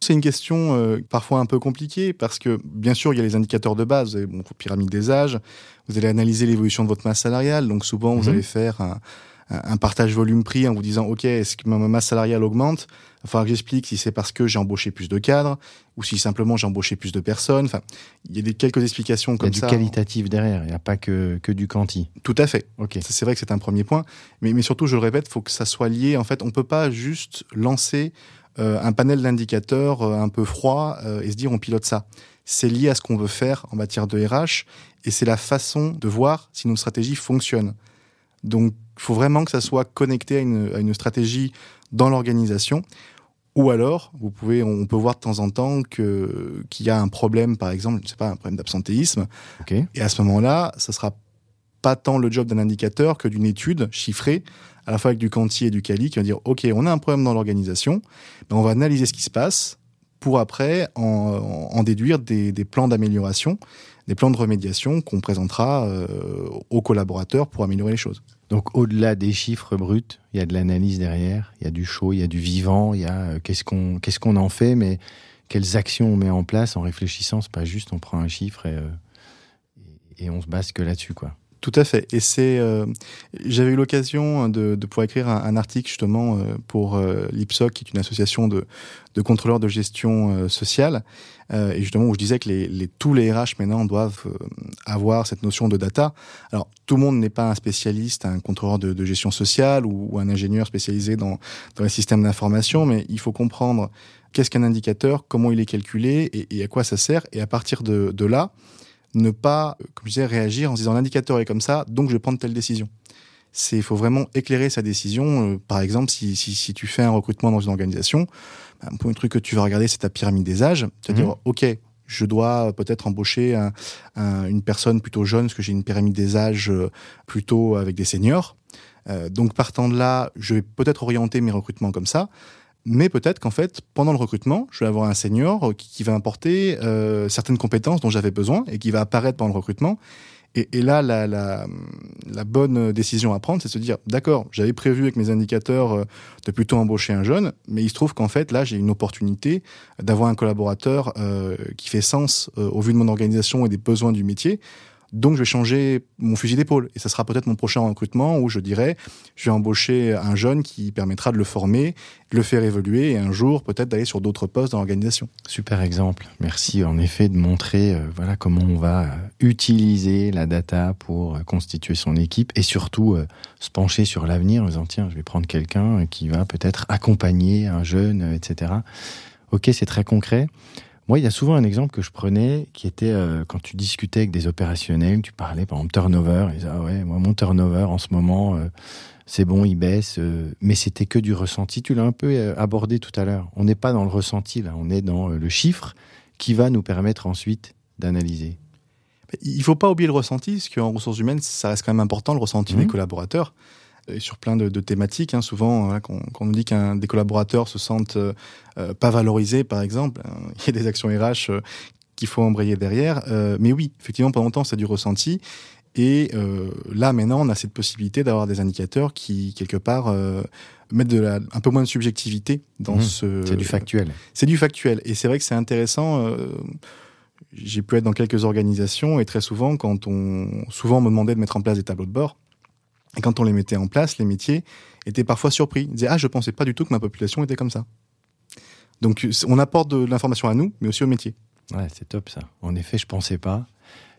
C'est une question euh, parfois un peu compliquée parce que bien sûr il y a les indicateurs de base, vous avez bon, pyramide des âges, vous allez analyser l'évolution de votre masse salariale, donc souvent vous mmh. allez faire un, un partage volume-prix en vous disant ok est-ce que ma masse salariale augmente? Il falloir que j'explique si c'est parce que j'ai embauché plus de cadres ou si simplement j'ai embauché plus de personnes. Enfin, il y a des, quelques explications comme ça. Il y a du qualitatif derrière, il n'y a pas que, que du quanti. Tout à fait. Ok. C'est vrai que c'est un premier point, mais, mais surtout je le répète, il faut que ça soit lié. En fait, on peut pas juste lancer euh, un panel d'indicateurs euh, un peu froid euh, et se dire on pilote ça. C'est lié à ce qu'on veut faire en matière de RH et c'est la façon de voir si nos stratégies fonctionnent. Donc, il faut vraiment que ça soit connecté à une, à une stratégie dans l'organisation. Ou alors, vous pouvez, on peut voir de temps en temps que qu'il y a un problème, par exemple, je sais pas, un problème d'absentéisme. Okay. Et à ce moment-là, ça sera pas tant le job d'un indicateur que d'une étude chiffrée, à la fois avec du quanti et du quali, qui va dire OK, on a un problème dans l'organisation, ben on va analyser ce qui se passe pour après en, en déduire des, des plans d'amélioration, des plans de remédiation qu'on présentera euh, aux collaborateurs pour améliorer les choses. Donc au-delà des chiffres bruts, il y a de l'analyse derrière, il y a du chaud, il y a du vivant, il y a euh, qu'est-ce qu'on qu'est-ce en fait, mais quelles actions on met en place en réfléchissant. C'est pas juste on prend un chiffre et, euh, et on se base que là-dessus, quoi. Tout à fait. Et c'est, euh, j'avais eu l'occasion de, de, pouvoir écrire un, un article justement euh, pour l'IPSOC, qui est une association de, de contrôleurs de gestion sociale, euh, et justement où je disais que les, les, tous les RH maintenant doivent euh, avoir cette notion de data. Alors tout le monde n'est pas un spécialiste, un contrôleur de, de gestion sociale ou, ou, un ingénieur spécialisé dans, dans les systèmes d'information, mais il faut comprendre qu'est-ce qu'un indicateur, comment il est calculé et, et, à quoi ça sert, et à partir de, de là ne pas, comme je disais, réagir en se disant l'indicateur est comme ça, donc je vais prendre telle décision. Il faut vraiment éclairer sa décision. Euh, par exemple, si, si, si, tu fais un recrutement dans une organisation, un premier truc que tu vas regarder, c'est ta pyramide des âges. Tu vas mmh. dire, OK, je dois peut-être embaucher un, un, une personne plutôt jeune, parce que j'ai une pyramide des âges euh, plutôt avec des seniors. Euh, donc, partant de là, je vais peut-être orienter mes recrutements comme ça mais peut-être qu'en fait, pendant le recrutement, je vais avoir un senior qui, qui va apporter euh, certaines compétences dont j'avais besoin et qui va apparaître pendant le recrutement. Et, là, la, la, la, bonne décision à prendre, c'est de se dire, d'accord, j'avais prévu avec mes indicateurs euh, de plutôt embaucher un jeune, mais il se trouve qu'en fait, là, j'ai une opportunité d'avoir un collaborateur euh, qui fait sens euh, au vu de mon organisation et des besoins du métier. Donc, je vais changer mon fusil d'épaule. Et ça sera peut-être mon prochain recrutement où je dirais, je vais embaucher un jeune qui permettra de le former, de le faire évoluer et un jour peut-être d'aller sur d'autres postes dans l'organisation. Super exemple. Merci en effet de montrer euh, voilà comment on va utiliser la data pour constituer son équipe et surtout euh, se pencher sur l'avenir en disant tiens, je vais prendre quelqu'un qui va peut-être accompagner un jeune, etc. Ok, c'est très concret. Moi, il y a souvent un exemple que je prenais qui était euh, quand tu discutais avec des opérationnels, tu parlais par exemple turnover, et ah ouais, moi mon turnover en ce moment, euh, c'est bon, il baisse, euh, mais c'était que du ressenti. Tu l'as un peu abordé tout à l'heure. On n'est pas dans le ressenti là, on est dans le chiffre qui va nous permettre ensuite d'analyser Il ne faut pas oublier le ressenti, parce qu'en ressources humaines, ça reste quand même important, le ressenti des Mhm. collaborateurs. Et sur plein de, de thématiques, hein, souvent, voilà, quand, quand on nous dit qu'un des collaborateurs se sentent euh, euh, pas valorisés, par exemple, hein, il y a des actions RH euh, qu'il faut embrayer derrière. Euh, mais oui, effectivement, pendant longtemps, c'est du ressenti. Et là, maintenant, on a cette possibilité d'avoir des indicateurs qui, quelque part, mettent de la, un peu moins de subjectivité dans Mhm. ce... C'est du factuel. C'est du factuel. Et c'est vrai que c'est intéressant. euh, j'ai pu être dans quelques organisations et très souvent, quand on, souvent on me demandait de mettre en place des tableaux de bord. Et quand on les mettait en place, les métiers étaient parfois surpris. Ils disaient, ah, je pensais pas du tout que ma population était comme ça. Donc, on apporte de l'information à nous, mais aussi au métier. Ouais, c'est top ça. En effet, je pensais pas.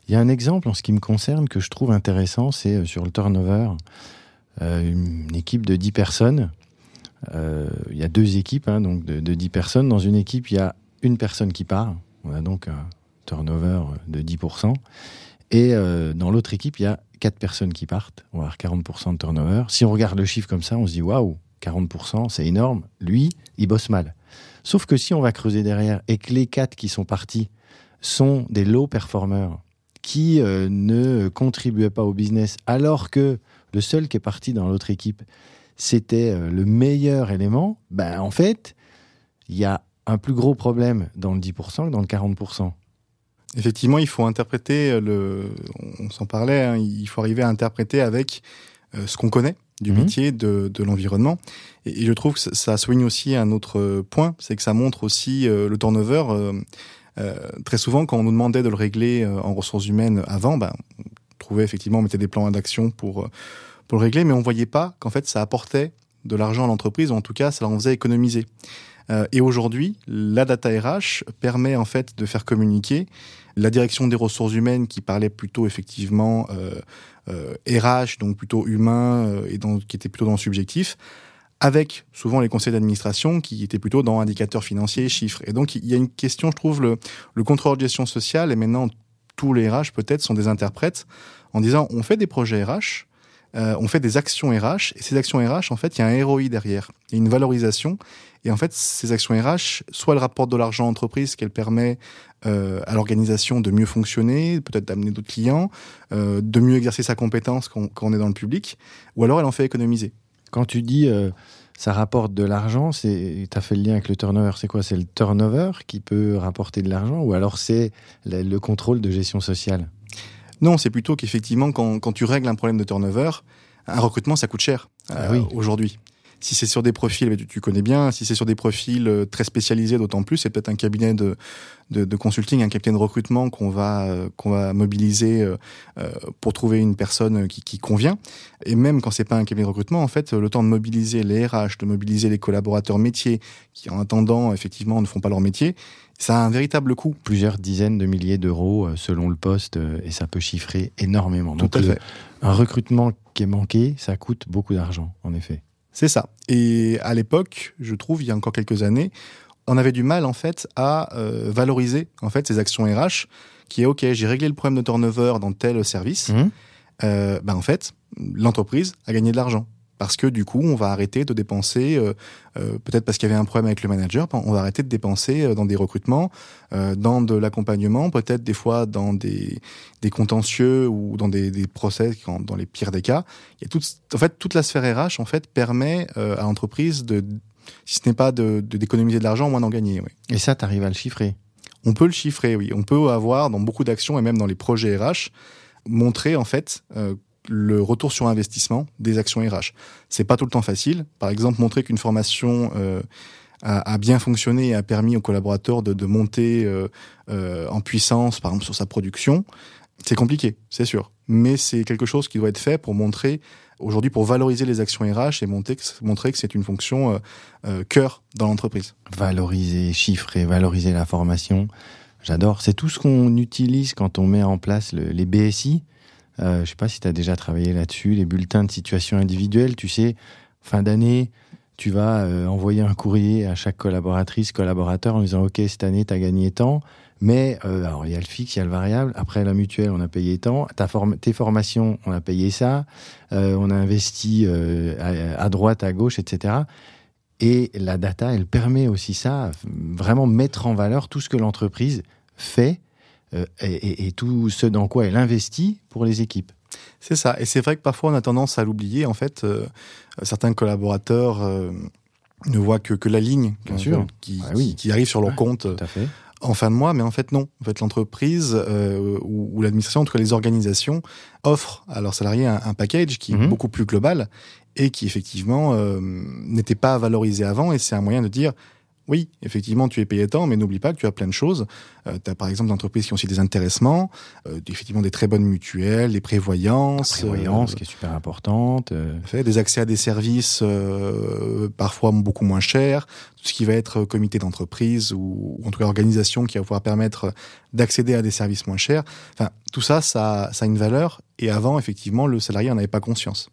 Il y a un exemple en ce qui me concerne que je trouve intéressant, c'est euh, sur le turnover. Euh, une équipe de 10 personnes. Euh, il y a deux équipes, hein, donc de, de 10 personnes. Dans une équipe, il y a une personne qui part. On a donc un turnover de 10%. Et euh, dans l'autre équipe, il y a quatre personnes qui partent. On va avoir 40% de turnover. Si on regarde le chiffre comme ça, on se dit waouh, 40%, c'est énorme. Lui, il bosse mal. Sauf que si on va creuser derrière et que les quatre qui sont partis sont des low performers qui euh, ne contribuaient pas au business, alors que le seul qui est parti dans l'autre équipe, c'était euh, le meilleur élément, ben en fait, il y a un plus gros problème dans le 10% que dans le 40%. Effectivement, il faut interpréter euh, le. On s'en parlait. hein, il faut arriver à interpréter avec euh, ce qu'on connaît du Mhm. métier, de, de l'environnement. Et, et je trouve que ça- ça souligne aussi un autre point, c'est que ça montre aussi euh, le turnover. euh, très souvent, quand on nous demandait de le régler en ressources humaines avant, ben, on trouvait effectivement, on mettait des plans d'action pour pour le régler, mais on voyait pas qu'en fait ça apportait de l'argent à l'entreprise, ou en tout cas, ça en faisait économiser. Euh, et aujourd'hui, la data RH permet en fait de faire communiquer la direction des ressources humaines qui parlait plutôt effectivement euh, euh, RH, donc plutôt humain euh, et qui était plutôt dans le subjectif, avec souvent les conseils d'administration qui étaient plutôt dans indicateurs financiers, chiffres. Et donc il y a une question, je trouve, le, le contrôleur de gestion sociale et maintenant tous les RH peut-être sont des interprètes en disant on fait des projets RH. Euh, on fait des actions RH et ces actions RH, en fait, il y a un ROI derrière, il y a une valorisation. Et en fait, ces actions RH, soit elles rapportent de l'argent à l'entreprise, qu'elle permet euh, à l'organisation de mieux fonctionner, peut-être d'amener d'autres clients, euh, de mieux exercer sa compétence quand, on est dans le public, ou alors elle en fait économiser. Quand tu dis ça rapporte de l'argent, tu as fait le lien avec le turnover, c'est quoi? C'est le turnover qui peut rapporter de l'argent ou alors c'est le, le contrôle de gestion sociale? Non, c'est plutôt qu'effectivement, quand, quand tu règles un problème de turnover, un recrutement, ça coûte cher Ah oui. aujourd'hui. Si c'est sur des profils, tu, tu connais bien, si c'est sur des profils euh, très spécialisés, d'autant plus, c'est peut-être un cabinet de, de, de consulting, un cabinet de recrutement qu'on va, euh, qu'on va mobiliser euh, pour trouver une personne qui, qui convient. Et même quand c'est pas un cabinet de recrutement, en fait, le temps de mobiliser les RH, de mobiliser les collaborateurs métiers, qui en attendant, effectivement, ne font pas leur métier, ça a un véritable coût. Plusieurs dizaines de milliers d'euros selon le poste et ça peut chiffrer énormément. Tout Donc à le- fait. un recrutement qui est manqué, ça coûte beaucoup d'argent, en effet. C'est ça. Et à l'époque, je trouve, il y a encore quelques années, on avait du mal en fait à euh, valoriser en fait ces actions RH, qui est ok, j'ai réglé le problème de turnover dans tel service. Mhm. Euh, ben en fait, l'entreprise a gagné de l'argent parce que du coup, on va arrêter de dépenser, euh, euh, peut-être parce qu'il y avait un problème avec le manager, ben, on va arrêter de dépenser euh, dans des recrutements, euh, dans de l'accompagnement, peut-être des fois dans des, des contentieux ou dans des, des procès, quand- dans les pires des cas. Il y a toute, en fait, toute la sphère RH en fait permet euh, à l'entreprise de, si ce n'est pas de de- d'économiser de, l'argent, au moins d'en gagner. Oui. Et ça, tu arrives à le chiffrer? On peut le chiffrer, oui. On peut avoir dans beaucoup d'actions et même dans les projets RH montrer en fait euh, le retour sur investissement des actions RH. C'est pas tout le temps facile. Par exemple, montrer qu'une formation euh, a, a bien fonctionné et a permis aux collaborateurs de, de monter euh, euh, en puissance, par exemple sur sa production, c'est compliqué, c'est sûr. Mais c'est quelque chose qui doit être fait pour montrer aujourd'hui pour valoriser les actions RH et montrer que, c'est une fonction euh, euh, cœur dans l'entreprise. Valoriser, chiffrer, valoriser la formation. J'adore. C'est tout ce qu'on utilise quand on met en place le- les BSI. Euh, je sais pas si tu as déjà travaillé là-dessus, les bulletins de situation individuelle. Tu sais, fin d'année, tu vas euh, envoyer un courrier à chaque collaboratrice, collaborateur en disant OK, cette année, tu as gagné tant. Mais euh, alors, il y a le fixe, il y a le variable. Après, la mutuelle, on a payé tant. Ta form- tes formations, on a payé ça. Euh, on a investi à droite, à gauche, etc. Et la data, elle permet aussi ça, vraiment mettre en valeur tout ce que l'entreprise fait euh, et, et, tout ce dans quoi elle investit pour les équipes. C'est ça. Et c'est vrai que parfois on a tendance à l'oublier. En fait, euh, certains collaborateurs euh, ne voient que, que la ligne Bien sûr. Qui, Ah oui. qui, qui arrive sur leur compte en fin de mois, mais en fait non. En fait, l'entreprise euh, ou, ou l'administration, en tout cas les organisations, offrent à leurs salariés un, un package qui est Mhm. beaucoup plus global et qui effectivement n'était pas valorisé avant. Et c'est un moyen de dire oui, effectivement, tu es payé tant, mais n'oublie pas que tu as plein de choses. Euh, tu as par exemple des entreprises qui ont aussi des intéressements, euh, effectivement des très bonnes mutuelles, des prévoyances, La prévoyance euh, qui est super importante. euh, fait, des accès à des services euh, parfois beaucoup moins chers, tout ce qui va être comité d'entreprise ou, ou en tout cas organisation qui va pouvoir permettre d'accéder à des services moins chers. Enfin, tout ça, ça, ça a une valeur. Et avant, effectivement, le salarié n'en avait pas conscience.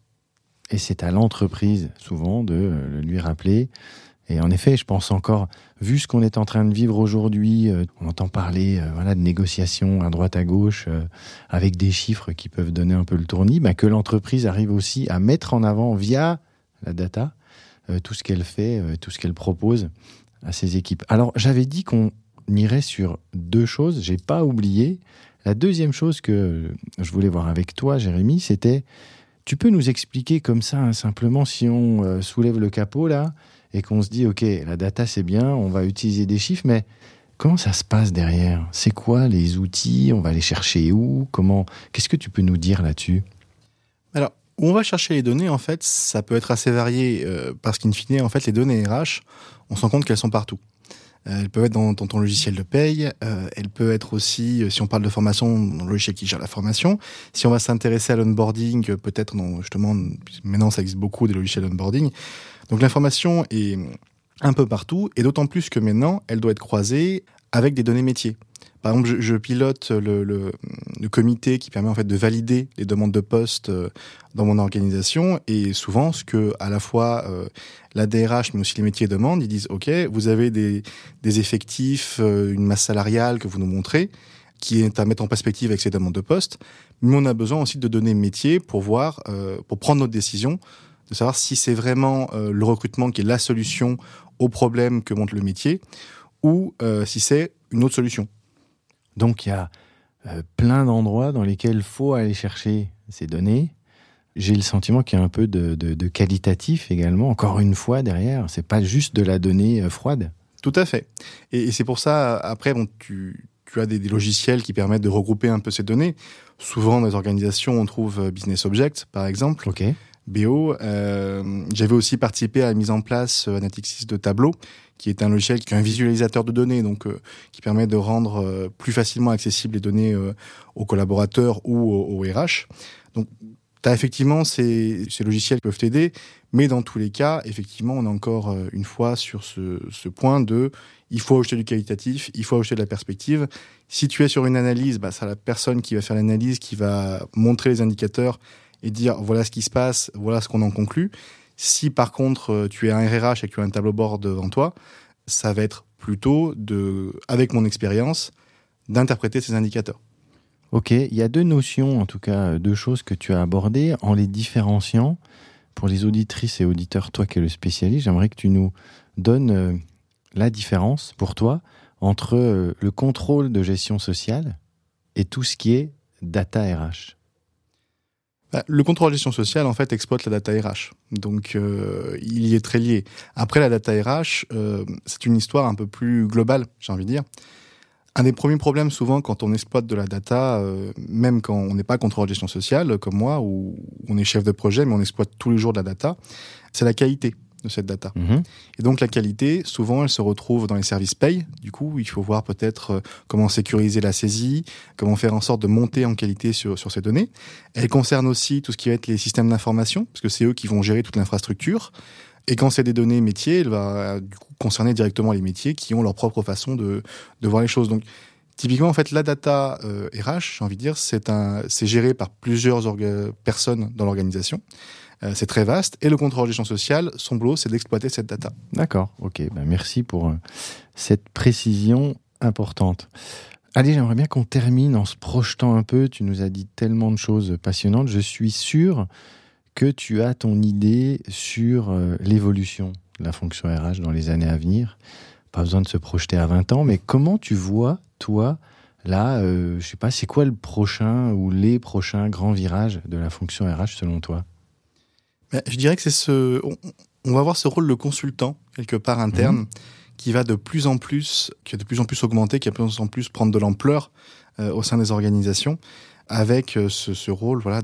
Et c'est à l'entreprise, souvent, de le lui rappeler. Et en effet, je pense encore, vu ce qu'on est en train de vivre aujourd'hui, euh, on entend parler euh, voilà, de négociations à droite à gauche, euh, avec des chiffres qui peuvent donner un peu le tournis, bah, que l'entreprise arrive aussi à mettre en avant, via la data, tout ce qu'elle fait, tout ce qu'elle propose à ses équipes. Alors, j'avais dit qu'on irait sur deux choses, j'ai pas oublié. La deuxième chose que je voulais voir avec toi, Jérémy, c'était tu peux nous expliquer comme ça, hein, simplement, si on euh, soulève le capot là et qu'on se dit, OK, la data c'est bien, on va utiliser des chiffres, mais comment ça se passe derrière? C'est quoi les outils? On va les chercher où? Comment Qu'est-ce que tu peux nous dire là-dessus? Alors, où on va chercher les données, en fait, ça peut être assez varié euh, parce qu'in fine, en fait, les données RH, on se rend compte qu'elles sont partout. Euh, elles peuvent être dans, ton logiciel de paye, euh, elles peuvent être aussi, euh, si on parle de formation, dans le logiciel qui gère la formation. Si on va s'intéresser à l'onboarding, peut-être justement, maintenant ça existe beaucoup des logiciels onboarding. Donc l'information est un peu partout, et d'autant plus que maintenant, elle doit être croisée avec des données métiers. Par exemple, je, je pilote le, le, le comité qui permet en fait de valider les demandes de poste euh, dans mon organisation, et souvent, ce que à la fois euh, la DRH mais aussi les métiers demandent, ils disent OK, vous avez des, des effectifs, euh, une masse salariale que vous nous montrez, qui est à mettre en perspective avec ces demandes de poste, mais on a besoin aussi de données métiers pour voir, euh, pour prendre notre décision, de savoir si c'est vraiment euh, le recrutement qui est la solution au problème que montre le métier, ou euh, si c'est une autre solution. Donc il y a euh, plein d'endroits dans lesquels il faut aller chercher ces données. J'ai le sentiment qu'il y a un peu de, de- de qualitatif également, encore une fois derrière. C'est pas juste de la donnée euh, froide. Tout à fait. Et, et c'est pour ça, après, bon, tu, tu as des, des logiciels qui permettent de regrouper un peu ces données. Souvent, dans les organisations, on trouve euh, Business Object, par exemple, Ok. BO. Euh, J'avais aussi participé à la mise en place euh, Analytics de Tableau, qui est un logiciel qui est un visualisateur de données, donc euh, qui permet de rendre euh, plus facilement accessibles les données euh, aux collaborateurs ou aux, aux RH. Donc, effectivement ces, ces logiciels peuvent t'aider, mais dans tous les cas, effectivement, on est encore euh, une fois sur ce, ce point de il faut ajouter du qualitatif, il faut ajouter de la perspective. Si tu es sur une analyse, bah, c'est la personne qui va faire l'analyse qui va montrer les indicateurs et dire voilà ce qui se passe, voilà ce qu'on en conclut. Si par contre euh, tu es un RRH et que tu as un tableau bord devant toi, ça va être plutôt de, avec mon expérience, d'interpréter ces indicateurs. Ok, il y a deux notions, en tout cas euh, deux choses que tu as abordées en les différenciant. Pour les auditrices et auditeurs, toi qui es le spécialiste, j'aimerais que tu nous donnes euh, la différence pour toi entre le contrôle de gestion sociale et tout ce qui est data RH. Bah, Le contrôle de gestion sociale, en fait, exploite la data RH. Donc, euh, il y est très lié. Après, la data RH, euh, c'est une histoire un peu plus globale, j'ai envie de dire. Un des premiers problèmes, souvent, quand on exploite de la data, euh, même quand on n'est pas contrôleur de gestion sociale, comme moi, ou on est chef de projet, mais on exploite tous les jours de la data, c'est la qualité de cette data. Mhm. Et donc la qualité, souvent, elle se retrouve dans les services paye. Du coup, il faut voir peut-être euh, comment sécuriser la saisie, comment faire en sorte de monter en qualité sur, sur ces données. Elle concerne aussi tout ce qui va être les systèmes d'information, parce que c'est eux qui vont gérer toute l'infrastructure. Et quand c'est des données métiers, elle va du coup concerner directement les métiers qui ont leur propre façon de, de voir les choses. Donc typiquement, en fait, la data euh, RH, j'ai envie de dire, c'est géré par plusieurs personnes dans l'organisation. Euh, c'est très vaste. Et le contrôle de gestion sociale, son boulot, c'est d'exploiter cette data. D'accord, ok. Ben merci pour euh, cette précision importante. Allez, j'aimerais bien qu'on termine en se projetant un peu. Tu nous as dit tellement de choses passionnantes. Je suis sûr que tu as ton idée sur euh, l'évolution la fonction RH dans les années à venir. Pas besoin de se projeter à 20 ans, mais comment tu vois, toi, là, euh, je sais pas, c'est quoi le prochain ou les prochains grands virages de la fonction RH selon toi? Je dirais que c'est ce. On, va avoir ce rôle de consultant, quelque part interne, Mhm. qui va de plus en plus, qui de plus en plus augmenter, qui va de plus en plus prendre de l'ampleur euh, au sein des organisations, avec euh, ce, ce rôle voilà,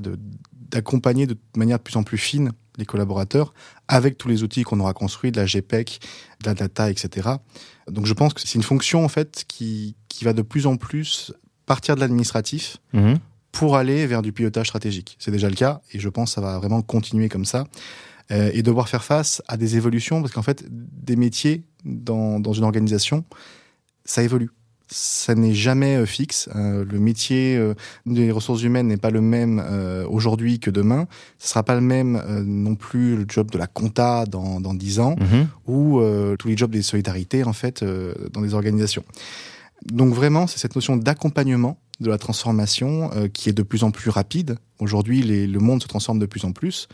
d'accompagner de manière de plus en plus fine les collaborateurs, avec tous les outils qu'on aura construits, de la GPEC, de la data, etc. Donc je pense que c'est une fonction en fait qui, qui va de plus en plus partir de l'administratif Mhm. Pour aller vers du pilotage stratégique. C'est déjà le cas et je pense que ça va vraiment continuer comme ça euh, et devoir faire face à des évolutions parce qu'en fait, des métiers dans, dans une organisation, ça évolue. Ça n'est jamais euh, fixe. Euh, le métier euh, des ressources humaines n'est pas le même aujourd'hui que demain. Ce sera pas le même non plus le job de la compta dans, dans 10 ans Mhm. ou tous les jobs des solidarités en fait dans des organisations. Donc vraiment, c'est cette notion d'accompagnement de la transformation euh, qui est de plus en plus rapide. Aujourd'hui, le monde se transforme de plus en plus.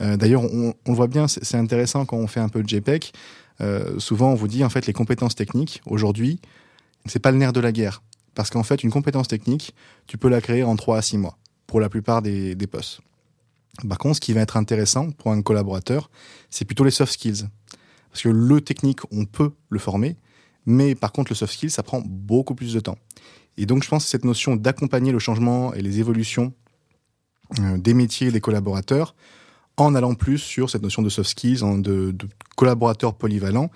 Euh, D'ailleurs, on, le voit bien, c'est c'est intéressant quand on fait un peu de JPEG. Euh, souvent, on vous dit en fait les compétences techniques. Aujourd'hui, c'est pas le nerf de la guerre, parce qu'en fait, une compétence technique, tu peux la créer en 3 à 6 mois pour la plupart des, des postes. Par contre, ce qui va être intéressant pour un collaborateur, c'est plutôt les soft skills. Parce que le technique, on peut le former, mais par contre, le soft skill, ça prend beaucoup plus de temps. Et donc, je pense que cette notion d'accompagner le changement et les évolutions euh, des métiers et des collaborateurs, en allant plus sur cette notion de soft skills, de, de collaborateurs polyvalents,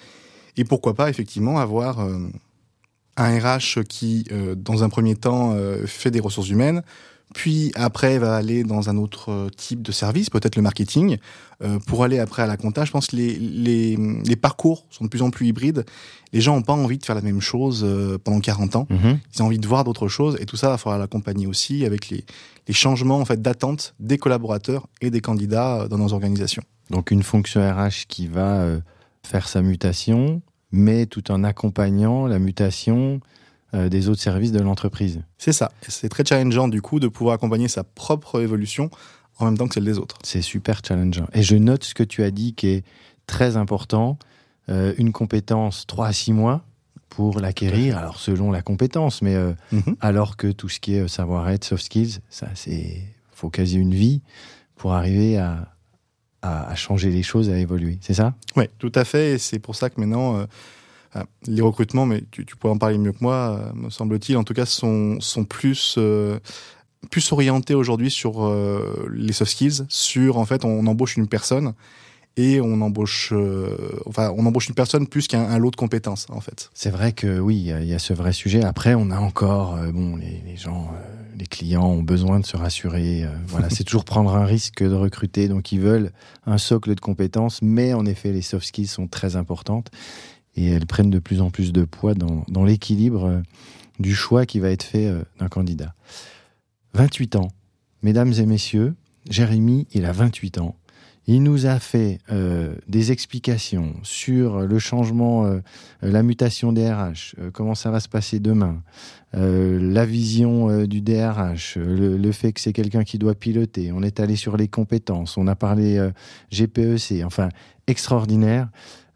et pourquoi pas, effectivement, avoir euh, un RH qui, euh, dans un premier temps, fait des ressources humaines, puis après va aller dans un autre euh, type de service, peut-être le marketing, euh, pour aller après à la compta. Je pense que les, les, les parcours sont de plus en plus hybrides. Les gens n'ont pas envie de faire la même chose euh, pendant 40 ans. Mhm. Ils ont envie de voir d'autres choses et tout ça, il va falloir l'accompagner aussi avec les, les changements en fait d'attente des collaborateurs et des candidats dans nos organisations. Donc une fonction RH qui va faire sa mutation, mais tout en accompagnant la mutation des autres services de l'entreprise. C'est ça. C'est très challengeant du coup de pouvoir accompagner sa propre évolution en même temps que celle des autres. C'est super challengeant. Et je note ce que tu as dit qui est très important. Euh, une compétence 3 à 6 mois pour l'acquérir, alors selon la compétence, mais euh, Mhm. alors que tout ce qui est euh, savoir-être, soft skills, ça c'est faut quasi une vie pour arriver à, à, à changer les choses, à évoluer. C'est ça? Oui, tout à fait. Et c'est pour ça que maintenant, euh, euh, les recrutements, mais tu, tu pourrais en parler mieux que moi, euh, me semble-t-il, en tout cas, sont, sont plus, euh, plus orientés aujourd'hui sur euh, les soft skills, sur en fait, on embauche une personne et on embauche, euh, enfin, on embauche une personne plus qu'un un lot de compétences, en fait. C'est vrai que oui, il y a- ce vrai sujet. Après, on a encore, euh, bon, les, les gens, les clients ont besoin de se rassurer. voilà, c'est toujours prendre un risque de recruter. Donc, ils veulent un socle de compétences, mais en effet, les soft skills sont très importantes et elles prennent de plus en plus de poids dans, dans l'équilibre euh, du choix qui va être fait euh, d'un candidat. 28 ans, mesdames et messieurs, Jérémy, il a 28 ans. Il nous a fait euh, des explications sur le changement, la mutation des RH, comment ça va se passer demain, la vision du DRH, le, le fait que c'est quelqu'un qui doit piloter. On est allé sur les compétences, on a parlé GPEC, enfin extraordinaire.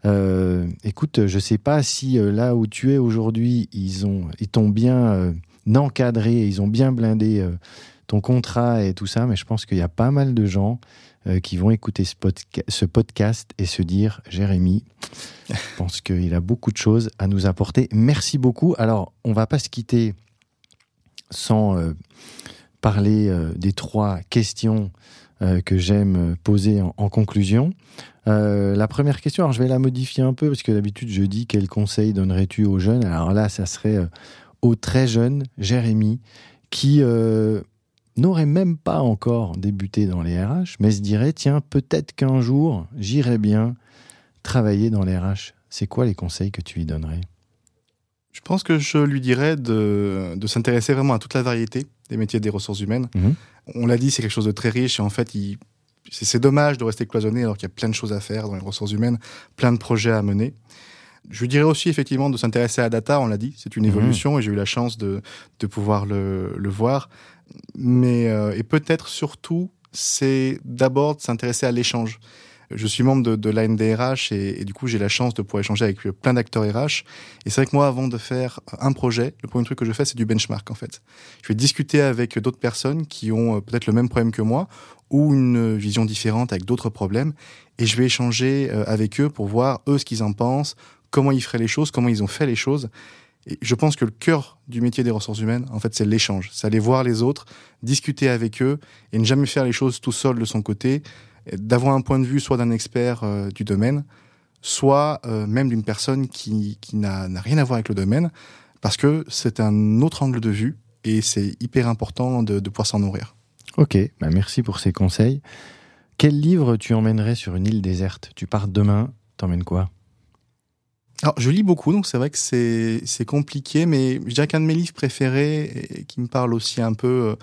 Euh, écoute, je sais pas si euh, là où tu es aujourd'hui, ils ont, ils t'ont bien euh, encadré, ils ont bien blindé ton contrat et tout ça, mais je pense qu'il y a pas mal de gens qui vont écouter ce, podca- ce podcast et se dire Jérémy, je pense qu'il a beaucoup de choses à nous apporter. Merci beaucoup. Alors, on va pas se quitter sans parler des trois questions que j'aime poser en conclusion. Euh, la première question, alors je vais la modifier un peu parce que d'habitude je dis quel conseil donnerais-tu aux jeunes Alors là, ça serait euh, au très jeune Jérémy qui euh, n'aurait même pas encore débuté dans les RH, mais se dirait tiens, peut-être qu'un jour j'irai bien travailler dans les RH. C'est quoi les conseils que tu lui donnerais? Je pense que je lui dirais de, de s'intéresser vraiment à toute la variété des métiers des ressources humaines. Mhm. On l'a dit, c'est quelque chose de très riche et en fait, il- c'est dommage de rester cloisonné alors qu'il y a plein de choses à faire dans les ressources humaines, plein de projets à mener. Je dirais aussi effectivement de s'intéresser à la data, on l'a dit, c'est une Mhm. évolution et j'ai eu la chance de, de pouvoir le, le voir. Mais, euh, et peut-être surtout, c'est d'abord de s'intéresser à l'échange. Je suis membre de, de l'ANDRH et, du coup, j'ai la chance de pouvoir échanger avec plein d'acteurs RH. Et c'est vrai que moi, avant de faire un projet, le premier truc que je fais, c'est du benchmark, en fait. Je vais discuter avec d'autres personnes qui ont euh, peut-être le même problème que moi ou une vision différente avec d'autres problèmes. Et je vais échanger euh, avec eux pour voir, eux, ce qu'ils en pensent, comment ils feraient les choses, comment ils ont fait les choses. Et je pense que le cœur du métier des ressources humaines, en fait, c'est l'échange. C'est aller voir les autres, discuter avec eux et ne jamais faire les choses tout seul de son côté, d'avoir un point de vue soit d'un expert euh, du domaine, soit euh, même d'une personne qui, qui n'a rien à voir avec le domaine, parce que c'est un autre angle de vue et c'est hyper important de, de pouvoir s'en nourrir. Ok, bah merci pour ces conseils. Quel livre tu emmènerais sur une île déserte? Tu pars demain, t'emmènes quoi? Alors, je lis beaucoup, donc c'est vrai que c'est, c'est compliqué, mais je dirais qu'un de mes livres préférés, et qui me parle aussi un peu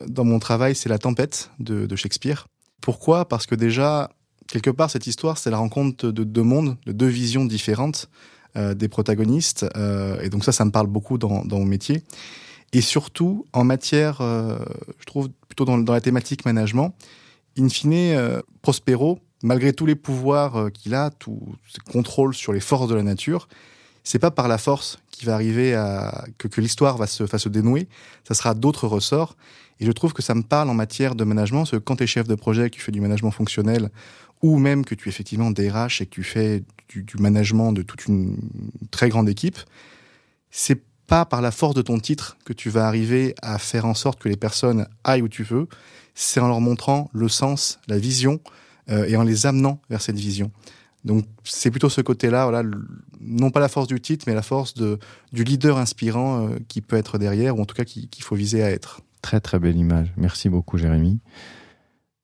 euh, dans mon travail, c'est La Tempête de, de Shakespeare. Pourquoi? Parce que déjà, quelque part, cette histoire, c'est la rencontre de deux mondes, de deux visions différentes euh, des protagonistes, euh, et donc ça, ça me parle beaucoup dans, mon métier. Et surtout, en matière, euh, je trouve, plutôt dans, la thématique management, in fine, Prospero, malgré tous les pouvoirs qu'il a, tout ce contrôle sur les forces de la nature, c'est pas par la force qui va arriver à que, que l'histoire va se, va se dénouer. Ça sera d'autres ressorts. Et je trouve que ça me parle en matière de management, parce que quand tu es chef de projet, que tu fais du management fonctionnel, ou même que tu es effectivement DRH et que tu fais du, du management de toute une très grande équipe, c'est pas par la force de ton titre que tu vas arriver à faire en sorte que les personnes aillent où tu veux, c'est en leur montrant le sens, la vision, euh, et en les amenant vers cette vision. Donc c'est plutôt ce côté-là, voilà, non pas la force du titre, mais la force de, du leader inspirant euh, qui peut être derrière, ou en tout cas qu'il qui faut viser à être. Très très belle image. Merci beaucoup Jérémy.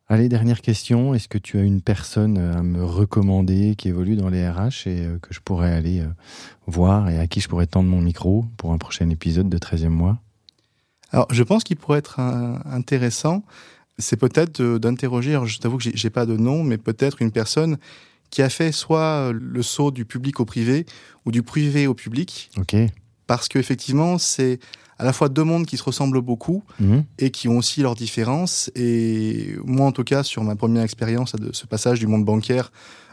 Allez, dernière question. Est-ce que tu as une personne à me recommander qui évolue dans les RH et euh, que je pourrais aller euh, voir et à qui je pourrais tendre mon micro pour un prochain épisode de 13e mois? Alors, je pense qu'il pourrait être intéressant, c'est peut-être d'interroger, je t'avoue que j'ai pas de nom, mais peut-être une personne qui a fait soit le saut du public au privé ou du privé au public. Ok. Parce qu'effectivement, c'est à la fois deux mondes qui se ressemblent beaucoup mmh. et qui ont aussi leurs différences. Et moi, en tout cas, sur ma première expérience de ce passage du monde bancaire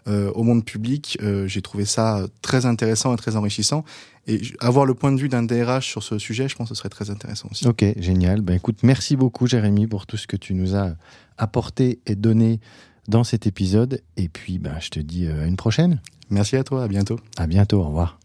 euh, au monde public, euh, j'ai trouvé ça très intéressant et très enrichissant. Et avoir le point de vue d'un DRH sur ce sujet, je pense que ce serait très intéressant aussi. Ok, génial. Ben, écoute, merci beaucoup, Jérémy, pour tout ce que tu nous as apporté et donné dans cet épisode. Et puis, ben, je te dis à une prochaine. Merci à toi, à bientôt. À bientôt, au revoir.